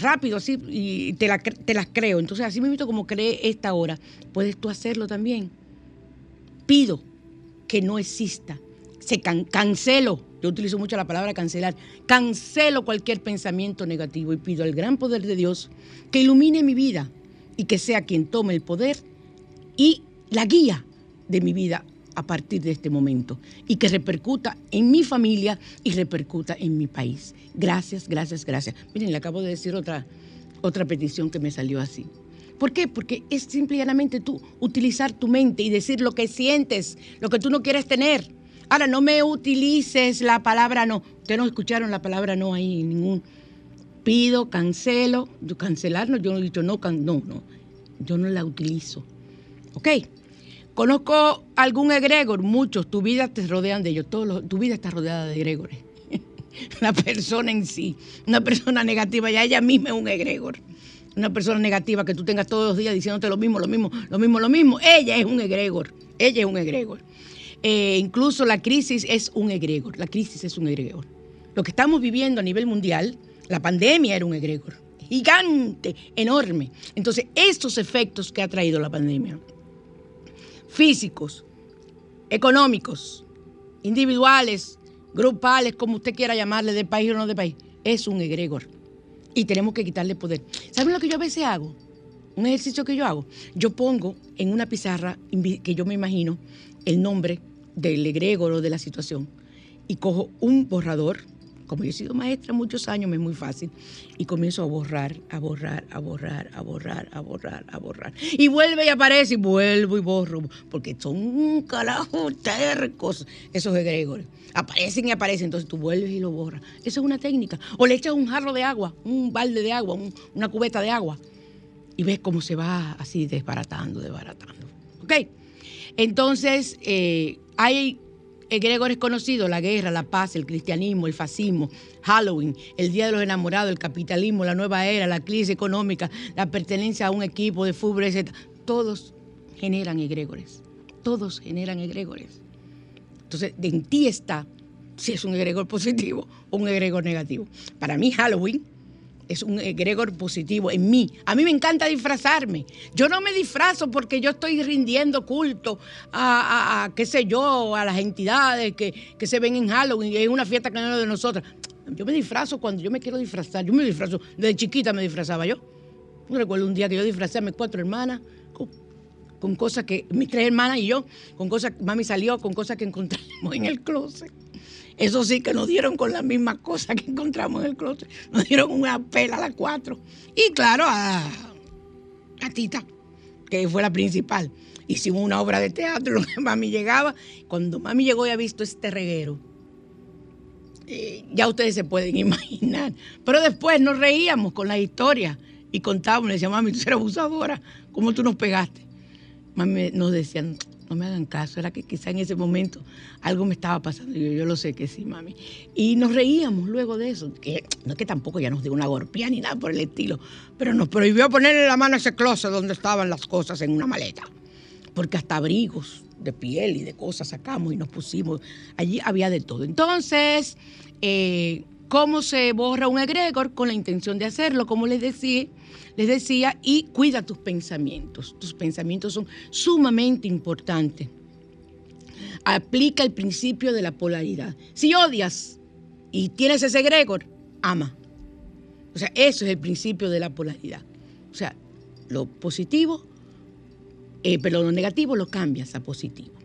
Speaker 1: rápido, así, y te, las creo. Entonces, así invito como cree esta hora. Puedes tú hacerlo también. Pido que no exista. Se can- cancelo. Yo utilizo mucho la palabra cancelar. Cancelo cualquier pensamiento negativo y pido al gran poder de Dios que ilumine mi vida y que sea quien tome el poder y la guía de mi vida a partir de este momento y que repercuta en mi familia y repercuta en mi país. Gracias, gracias, gracias. Miren, le acabo de decir otra, otra petición que me salió así. ¿Por qué? Porque es simple y llanamente tú utilizar tu mente y decir lo que sientes, lo que tú no quieres tener. Ahora, no me utilices la palabra no. Ustedes no escucharon la palabra no ahí ningún. Pido, cancelo. Yo cancelar, no, yo no he dicho no, can- no, no. Yo no la utilizo. ¿Ok? Conozco algún egregor, muchos, tu vida te rodean de ellos, todos los- tu vida está rodeada de egregores. La persona en sí, una persona negativa, ya ella misma es un egregor. Una persona negativa que tú tengas todos los días diciéndote lo mismo, lo mismo, lo mismo, lo mismo, ella es un egregor, ella es un egregor. Eh, incluso la crisis es un egregor, la crisis es un egregor. Lo que estamos viviendo a nivel mundial, la pandemia era un egregor, gigante, enorme. Entonces, estos efectos que ha traído la pandemia, físicos, económicos, individuales, grupales, como usted quiera llamarle, de país o no de país, es un egregor. Y tenemos que quitarle poder. ¿Saben lo que yo a veces hago? Un ejercicio que yo hago. Yo pongo en una pizarra que yo me imagino el nombre del egregor o de la situación y cojo un borrador. Como yo he sido maestra muchos años, me es muy fácil. Y comienzo a borrar, a borrar, a borrar, a borrar, a borrar, a borrar. Y vuelve y aparece y vuelvo y borro. Porque son un tercos esos egregores. Aparecen y aparecen, entonces tú vuelves y lo borras. Eso es una técnica. O le echas un jarro de agua, un balde de agua, un- una cubeta de agua. Y ves cómo se va así desbaratando, desbaratando. ¿Ok? Entonces, eh, hay egregores conocidos, la guerra, la paz, el cristianismo, el fascismo, Halloween, el Día de los Enamorados, el capitalismo, la nueva era, la crisis económica, la pertenencia a un equipo de fútbol, etc. Todos generan egregores. Todos generan egregores. Entonces, en ti está si es un egregor positivo o un egregor negativo. Para mí, Halloween es un egregor positivo en mí. A mí me encanta disfrazarme. Yo no me disfrazo porque yo estoy rindiendo culto a, a- qué sé yo, a las entidades que, que se ven en Halloween es una fiesta que no es de nosotras. Yo me disfrazo cuando yo me quiero disfrazar. Yo me disfrazo. Desde chiquita me disfrazaba yo. Yo recuerdo un día que yo disfrazé a mis cuatro hermanas con, con cosas que, mis tres hermanas y yo, con cosas, mami salió con cosas que encontramos en el closet. Eso sí que nos dieron con las mismas cosas que encontramos en el closet. Nos dieron una pela a las cuatro. Y claro, a, Tita, que fue la principal. Hicimos una obra de teatro, lo que mami llegaba. Cuando mami llegó y ha visto este reguero, eh, ya ustedes se pueden imaginar. Pero después nos reíamos con la historia. y contábamos, le decía, mami, tú eres abusadora, ¿cómo tú nos pegaste? Mami nos decían, no me hagan caso, era que quizá en ese momento algo me estaba pasando. Yo, yo lo sé que sí, mami. Y nos reíamos luego de eso, no es que tampoco ya nos dio una golpeada ni nada por el estilo, pero nos prohibió ponerle la mano a ese closet donde estaban las cosas en una maleta. Porque hasta abrigos de piel y de cosas sacamos y nos pusimos. Allí había de todo. Entonces, eh, ¿cómo se borra un egregor? Con la intención de hacerlo, como les decía, les decía, y cuida tus pensamientos. Tus pensamientos son sumamente importantes. Aplica el principio de la polaridad. Si odias y tienes ese egregor, ama. O sea, eso es el principio de la polaridad. O sea, lo positivo, eh, pero lo negativo lo cambias a positivo.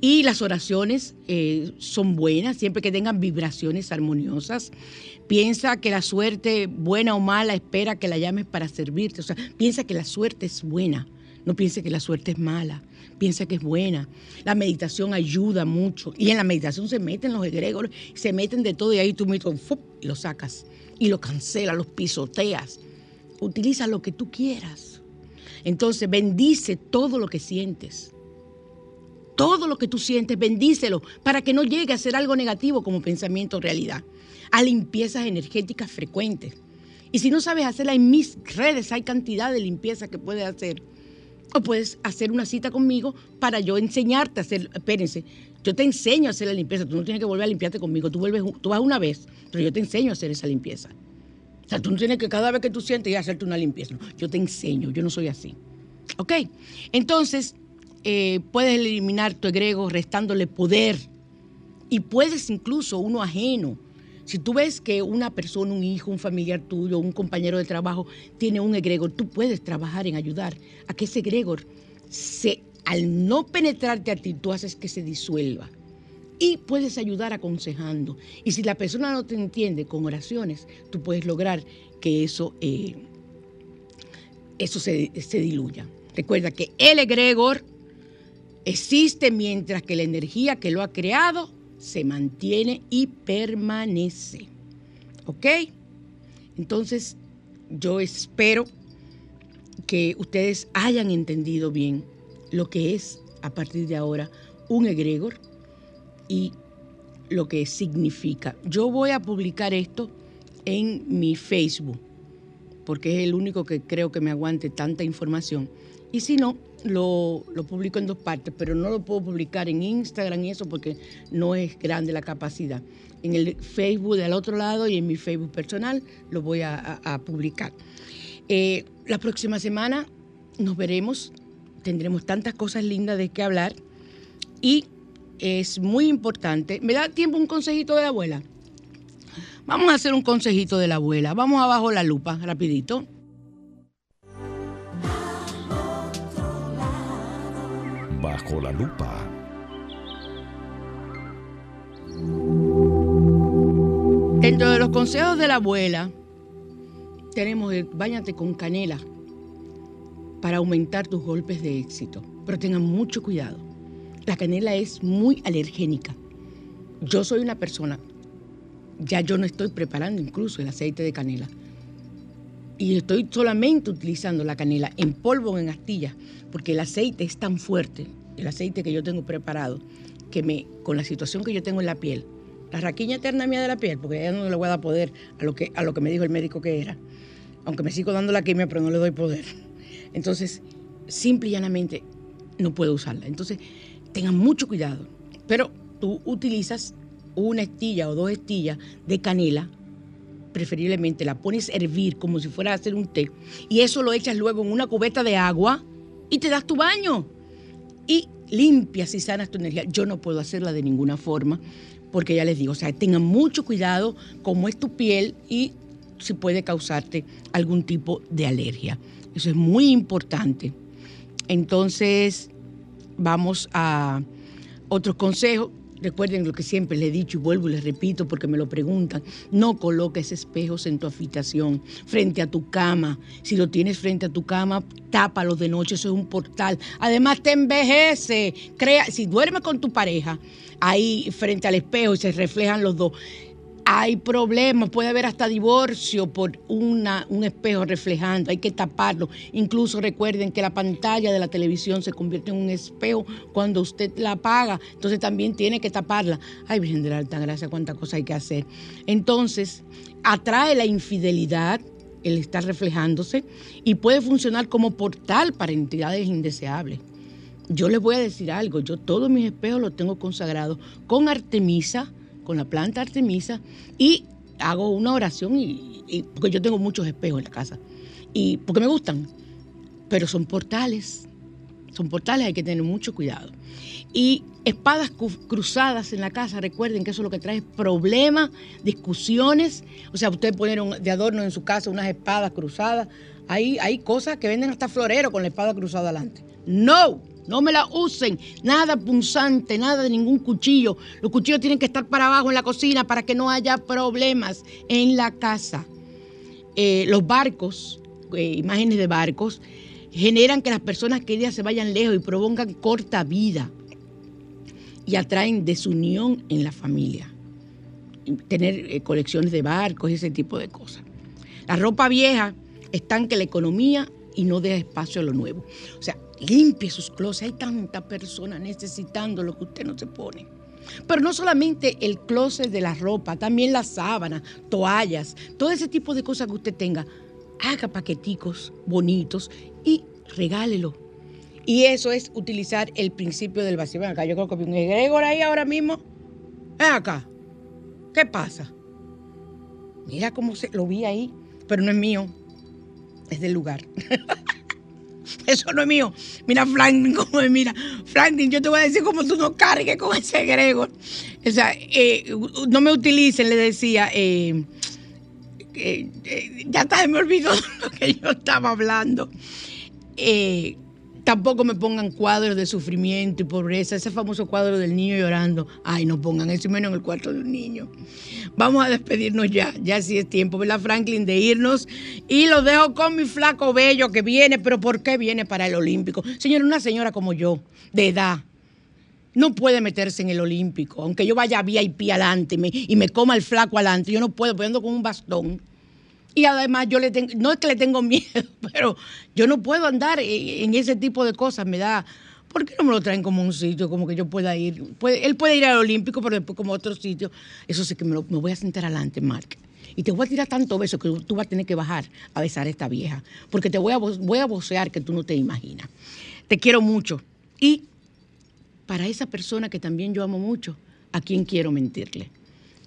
Speaker 1: Y las oraciones eh, son buenas, siempre que tengan vibraciones armoniosas. Piensa que la suerte, buena o mala, espera que la llames para servirte. O sea, piensa que la suerte es buena. No piense que la suerte es mala. Piensa que es buena. La meditación ayuda mucho. Y en la meditación se meten los egregores, se meten de todo y ahí tú mismo y lo sacas. Y lo cancelas, los pisoteas. Utiliza lo que tú quieras. Entonces bendice todo lo que sientes. Todo lo que tú sientes, bendícelo para que no llegue a ser algo negativo como pensamiento o realidad. A limpiezas energéticas frecuentes. Y si no sabes hacerla en mis redes, hay cantidad de limpieza que puedes hacer. O puedes hacer una cita conmigo para yo enseñarte a hacer. Espérense, yo te enseño a hacer la limpieza. Tú no tienes que volver a limpiarte conmigo. Tú, vuelves, tú vas una vez, pero yo te enseño a hacer esa limpieza. O sea, tú no tienes que cada vez que tú sientes a hacerte una limpieza. Yo te enseño, yo no soy así. ¿Ok? Entonces, eh, puedes eliminar tu egrego restándole poder. Y puedes incluso uno ajeno. Si tú ves que una persona, un hijo, un familiar tuyo, un compañero de trabajo tiene un egregor, tú puedes trabajar en ayudar a que ese egregor, se, al no penetrarte a ti, tú haces que se disuelva. Y puedes ayudar aconsejando. Y si la persona no te entiende con oraciones, tú puedes lograr que eso, eh, eso se, se diluya. Recuerda que el egregor existe mientras que la energía que lo ha creado se mantiene y permanece. ¿Ok? Entonces, yo espero que ustedes hayan entendido bien lo que es a partir de ahora un egregor y lo que significa. Yo voy a publicar esto en mi Facebook, porque es el único que creo que me aguante tanta información. Y si no, lo, publico en dos partes, pero no lo puedo publicar en Instagram y eso porque no es grande la capacidad. En el Facebook del otro lado y en mi Facebook personal lo voy a publicar. Eh, la próxima semana nos veremos, tendremos tantas cosas lindas de qué hablar y es muy importante. ¿Me da tiempo un consejito de la abuela? Vamos a hacer un consejito de la abuela. Vamos abajo la lupa, rapidito.
Speaker 2: Bajo la lupa.
Speaker 1: Dentro de los consejos de la abuela, tenemos el bañate con canela para aumentar tus golpes de éxito. Pero tengan mucho cuidado. La canela es muy alergénica. Yo soy una persona, ya yo no estoy preparando incluso el aceite de canela. Y estoy solamente utilizando la canela en polvo o en astillas, porque el aceite es tan fuerte, el aceite que yo tengo preparado, que me, con la situación que yo tengo en la piel, la raquiña eterna mía de la piel, porque ya no le voy a dar poder a lo que, a lo que me dijo el médico que era, aunque me sigo dando la quimia, pero no le doy poder. Entonces, simple y llanamente, no puedo usarla. Entonces, tengan mucho cuidado. Pero tú utilizas una estilla o dos estillas de canela, preferiblemente la pones a hervir como si fuera a hacer un té, y eso lo echas luego en una cubeta de agua y te das tu baño. Y limpias y sanas tu energía. Yo no puedo hacerla de ninguna forma, porque ya les digo, o sea, tengan mucho cuidado cómo es tu piel y si puede causarte algún tipo de alergia. Eso es muy importante. Entonces, vamos a otros consejos. Recuerden lo que siempre les he dicho y vuelvo y les repito porque me lo preguntan. No coloques espejos en tu habitación, frente a tu cama. Si lo tienes frente a tu cama, tápalo de noche, eso es un portal. Además te envejece. Crea, si duermes con tu pareja ahí frente al espejo y se reflejan los dos, hay problemas, puede haber hasta divorcio por una, un espejo reflejando, hay que taparlo. Incluso recuerden que la pantalla de la televisión se convierte en un espejo cuando usted la apaga, entonces también tiene que taparla. Ay, Virgen de la Alta Gracia, cuánta cosa hay que hacer. Entonces, atrae la infidelidad, el estar reflejándose, y puede funcionar como portal para entidades indeseables. Yo les voy a decir algo, yo todos mis espejos los tengo consagrados con Artemisa, con la planta Artemisa y hago una oración y, porque yo tengo muchos espejos en la casa y porque me gustan, pero son portales, son portales, hay que tener mucho cuidado. Y espadas cruzadas en la casa, recuerden que eso es lo que trae problemas, discusiones, o sea, usted poner de adorno en su casa unas espadas cruzadas, hay, hay cosas que venden hasta florero con la espada cruzada adelante. No, no me la usen. Nada punzante, nada de ningún cuchillo. Los cuchillos tienen que estar para abajo en la cocina para que no haya problemas en la casa. Eh, los barcos, eh, imágenes de barcos, generan que las personas queridas se vayan lejos y provocan corta vida y atraen desunión en la familia. Tener eh, colecciones de barcos y ese tipo de cosas. La ropa vieja estanca la economía y no deja espacio a lo nuevo. O sea, limpie sus closets. Hay tanta persona necesitando lo que usted no se pone. Pero no solamente el closet de la ropa, también las sábanas, toallas, todo ese tipo de cosas que usted tenga. Haga paqueticos bonitos y regálelo. Y eso es utilizar el principio del vacío. Ven acá, yo creo que vi un egregor ahí ahora mismo. Ven acá. ¿Qué pasa? Mira cómo se lo vi ahí, pero no es mío. Es del lugar. Eso no es mío. Mira Franklin cómo es, mira. Franklin, yo te voy a decir cómo tú no cargues con ese Gregor. O sea, eh, no me utilicen, le decía. Eh, eh, ya está, me olvidó lo que yo estaba hablando. Eh, Tampoco me pongan cuadros de sufrimiento y pobreza, ese famoso cuadro del niño llorando. Ay, no pongan eso menos en el cuarto de un niño. Vamos a despedirnos ya, ya sí es tiempo, ¿verdad, Franklin? De irnos. Y lo dejo con mi flaco bello que viene, pero ¿por qué viene para el Olímpico? Señor, una señora como yo, de edad, no puede meterse en el Olímpico. Aunque yo vaya VIP adelante y me, y me coma el flaco adelante, yo no puedo, poniendo con un bastón. Y además yo le tengo, no es que le tengo miedo, pero yo no puedo andar en ese tipo de cosas, me da, ¿por qué no me lo traen como un sitio, como que yo pueda ir? él puede ir al Olímpico, pero después como otro sitio. Eso sí que me, voy a sentar adelante, Mark. Y te voy a tirar tanto beso que tú vas a tener que bajar a besar a esta vieja, porque te voy a, voy a vocear que tú no te imaginas. Te quiero mucho. Y para esa persona que también yo amo mucho, ¿a quién quiero mentirle?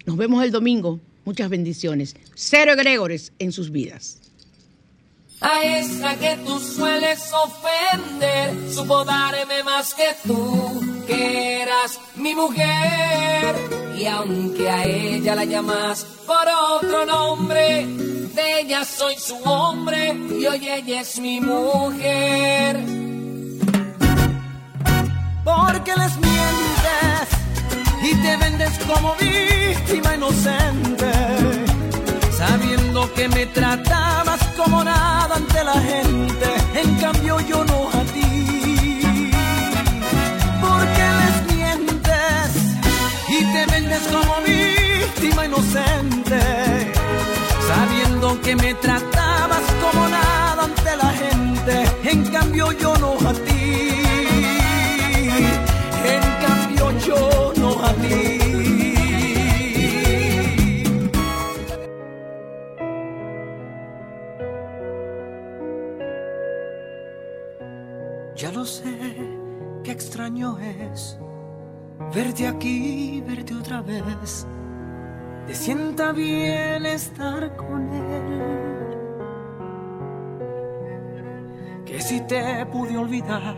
Speaker 1: Nos vemos el domingo Muchas bendiciones. Cero egregores en sus vidas.
Speaker 5: A esa que tú sueles ofender, supo darme más que tú, que eras mi mujer. Y aunque a ella la llamas por otro nombre, de ella soy su hombre y hoy ella es mi mujer.
Speaker 6: Porque les mientes y te vendes como víctima inocente, sabiendo que me tratabas como nada ante la gente, en cambio yo no a ti. Porque les mientes y te vendes como víctima inocente, sabiendo que me tratabas como nada ante la gente, en cambio yo no a ti. Es verte aquí, verte otra vez. Te sienta bien estar con él. Que si te pude olvidar,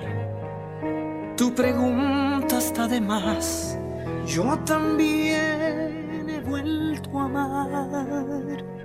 Speaker 6: tu pregunta está de más yo también he vuelto a amar.